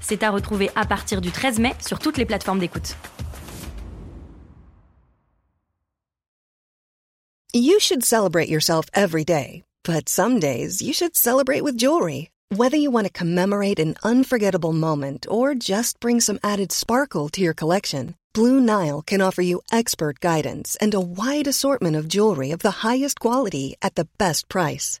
C'est à retrouver à partir du 13 mai sur toutes les plateformes d'écoute. You should celebrate yourself every day, but some days you should celebrate with jewelry. Whether you want to commemorate an unforgettable moment or just bring some added sparkle to your collection, Blue Nile can offer you expert guidance and a wide assortment of jewelry of the highest quality at the best price.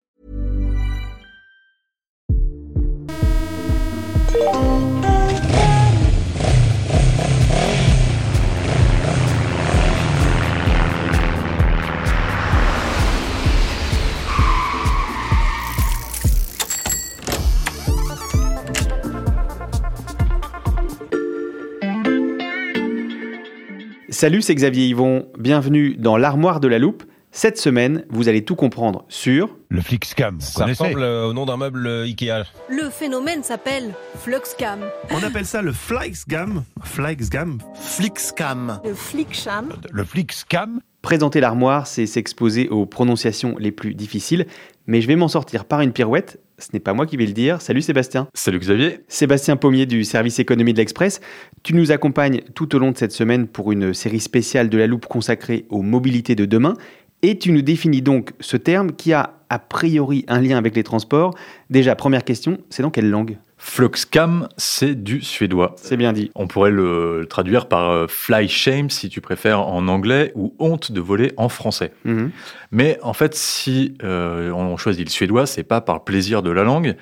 Salut, c'est Xavier Yvon. Bienvenue dans l'armoire de la loupe. Cette semaine, vous allez tout comprendre sur Le Flixcam, vous Ça connaissez ressemble euh, au nom d'un meuble euh, Ikea. Le phénomène s'appelle Fluxcam. On appelle ça le Flixgam. Flixgam. Flixcam. Le Flickcham. Le Flixcam Présenter l'armoire, c'est s'exposer aux prononciations les plus difficiles, mais je vais m'en sortir par une pirouette. Ce n'est pas moi qui vais le dire. Salut Sébastien. Salut Xavier. Sébastien Pommier du service économie de l'Express. Tu nous accompagnes tout au long de cette semaine pour une série spéciale de la loupe consacrée aux mobilités de demain. Et tu nous définis donc ce terme qui a a priori un lien avec les transports. Déjà, première question, c'est dans quelle langue? Fluxcam, c'est du suédois. C'est bien dit. On pourrait le traduire par euh, fly shame si tu préfères en anglais ou honte de voler en français. Mhm. Mais en fait, si euh, on choisit le suédois, c'est pas par plaisir de la langue,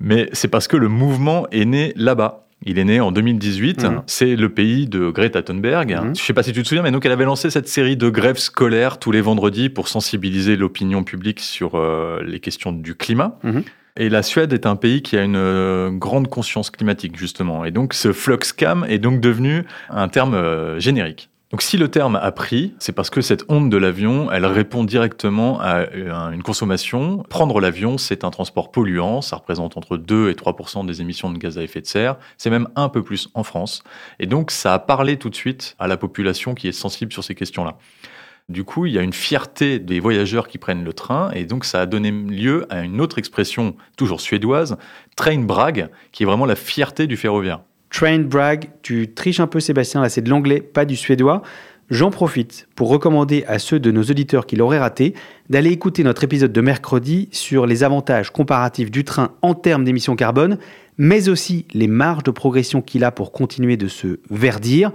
mais c'est parce que le mouvement est né là-bas. Il est né en 2018. Mhm. C'est le pays de Greta Thunberg. Mhm. Je sais pas si tu te souviens, mais donc elle avait lancé cette série de grèves scolaires tous les vendredis pour sensibiliser l'opinion publique sur euh, les questions du climat. Mhm. Et la Suède est un pays qui a une euh, grande conscience climatique, justement. Et donc, ce fluxcam est donc devenu un terme euh, générique. Donc, si le terme a pris, c'est parce que cette onde de l'avion, elle répond directement à euh, une consommation. Prendre l'avion, c'est un transport polluant. Ça représente entre 2 et 3 des émissions de gaz à effet de serre. C'est même un peu plus en France. Et donc, ça a parlé tout de suite à la population qui est sensible sur ces questions-là. Du coup, il y a une fierté des voyageurs qui prennent le train, et donc ça a donné lieu à une autre expression, toujours suédoise, train brag, qui est vraiment la fierté du ferroviaire. Train brag, tu triches un peu Sébastien, là c'est de l'anglais, pas du suédois. J'en profite pour recommander à ceux de nos auditeurs qui l'auraient raté d'aller écouter notre épisode de mercredi sur les avantages comparatifs du train en termes d'émissions carbone, mais aussi les marges de progression qu'il a pour continuer de se verdir.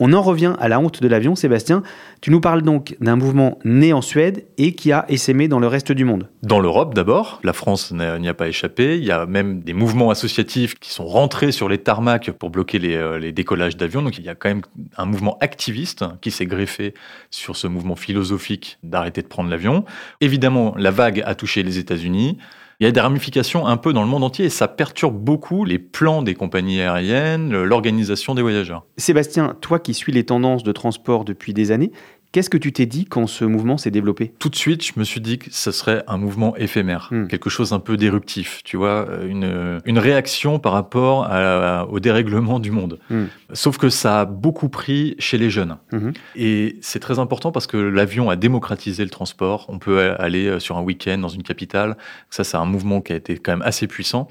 On en revient à la honte de l'avion, Sébastien. Tu nous parles donc d'un mouvement né en Suède et qui a essaimé dans le reste du monde. Dans l'Europe d'abord, la France n'y a pas échappé. Il y a même des mouvements associatifs qui sont rentrés sur les tarmacs pour bloquer les, euh, les décollages d'avions. Donc il y a quand même un mouvement activiste qui s'est greffé sur ce mouvement philosophique d'arrêter de prendre l'avion. Évidemment, la vague a touché les États-Unis. Il y a des ramifications un peu dans le monde entier et ça perturbe beaucoup les plans des compagnies aériennes, l'organisation des voyageurs. Sébastien, toi qui suis les tendances de transport depuis des années, qu'est-ce que tu t'es dit quand ce mouvement s'est développé? Tout de suite, je me suis dit que ce serait un mouvement éphémère, Hmm. quelque chose un peu d'éruptif, tu vois, une, une réaction par rapport à- au dérèglement du monde. Hmm. Sauf que ça a beaucoup pris chez les jeunes. Mhm. Et c'est très important parce que l'avion a démocratisé le transport. On peut aller euh, sur un week-end dans une capitale. Ça, c'est un mouvement qui a été quand même assez puissant.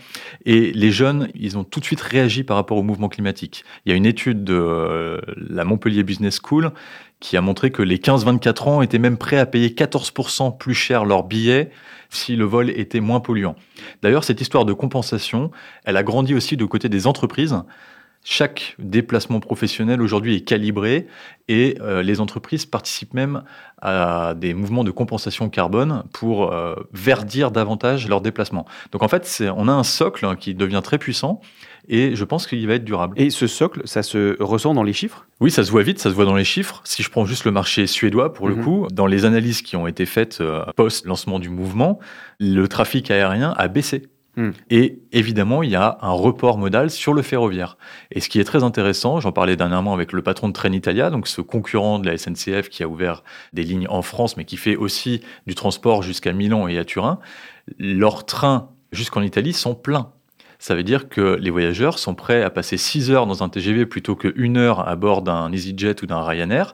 Et les jeunes, ils ont tout de suite réagi par rapport au mouvement climatique. Il y a une étude de euh, la Montpellier Business School qui a montré que les 15-24 ans étaient même prêts à payer 14% plus cher leur billet si le vol était moins polluant. D'ailleurs, cette histoire de compensation, elle a grandi aussi du côté des entreprises. Chaque déplacement professionnel aujourd'hui est calibré et euh, les entreprises participent même à des mouvements de compensation carbone pour euh, verdir davantage leurs déplacements. Donc en fait, on a un socle qui devient très puissant et je pense qu'il va être durable. Et ce socle, ça se ressent dans les chiffres? Oui, ça se voit vite, ça se voit dans les chiffres. Si je prends juste le marché suédois, pour le Mhm. coup, dans les analyses qui ont été faites euh, post-lancement du mouvement, le trafic aérien a baissé. Mhm. Et évidemment, il y a un report modal sur le ferroviaire. Et ce qui est très intéressant, j'en parlais dernièrement avec le patron de Trenitalia, donc ce concurrent de la SNCF qui a ouvert des lignes en France, mais qui fait aussi du transport jusqu'à Milan et à Turin, leurs trains jusqu'en Italie sont pleins. Ça veut dire que les voyageurs sont prêts à passer 6 heures dans un TGV plutôt que 1 heure à bord d'un EasyJet ou d'un Ryanair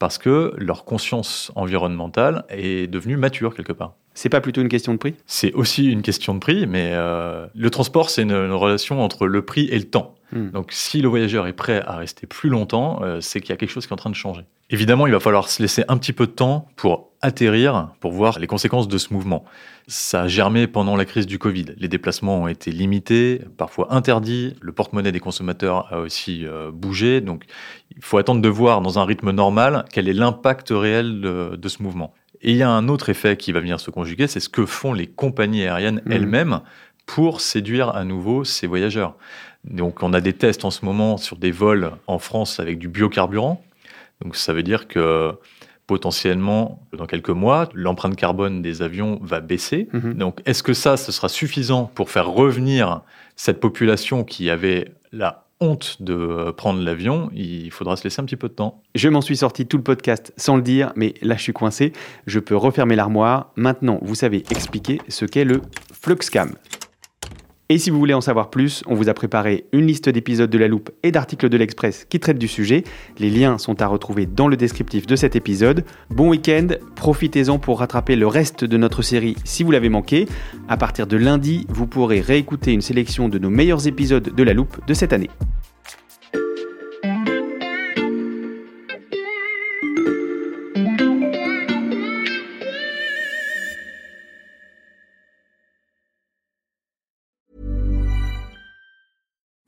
parce que leur conscience environnementale est devenue mature quelque part. C'est pas plutôt une question de prix? C'est aussi une question de prix, mais euh, le transport, c'est une, une relation entre le prix et le temps. Hmm. Donc si le voyageur est prêt à rester plus longtemps, euh, c'est qu'il y a quelque chose qui est en train de changer. Évidemment, il va falloir se laisser un petit peu de temps pour atterrir, pour voir les conséquences de ce mouvement. Ça a germé pendant la crise du Covid. Les déplacements ont été limités, parfois interdits. Le porte-monnaie des consommateurs a aussi euh, bougé. Donc il faut attendre de voir dans un rythme normal quel est l'impact réel de, de ce mouvement. Et il y a un autre effet qui va venir se conjuguer, c'est ce que font les compagnies aériennes Mhm. elles-mêmes pour séduire à nouveau ces voyageurs. Donc on a des tests en ce moment sur des vols en France avec du biocarburant. Donc ça veut dire que potentiellement, dans quelques mois, l'empreinte carbone des avions va baisser. Mhm. Donc est-ce que ça, ce sera suffisant pour faire revenir cette population qui avait la honte de prendre l'avion? Il faudra se laisser un petit peu de temps. Je m'en suis sorti tout le podcast sans le dire, mais là je suis coincé. Je peux refermer l'armoire. Maintenant, vous savez expliquer ce qu'est le Fluxcam. Et si vous voulez en savoir plus, on vous a préparé une liste d'épisodes de La Loupe et d'articles de l'Express qui traitent du sujet. Les liens sont à retrouver dans le descriptif de cet épisode. Bon week-end, profitez-en pour rattraper le reste de notre série si vous l'avez manqué. À partir de lundi, vous pourrez réécouter une sélection de nos meilleurs épisodes de La Loupe de cette année.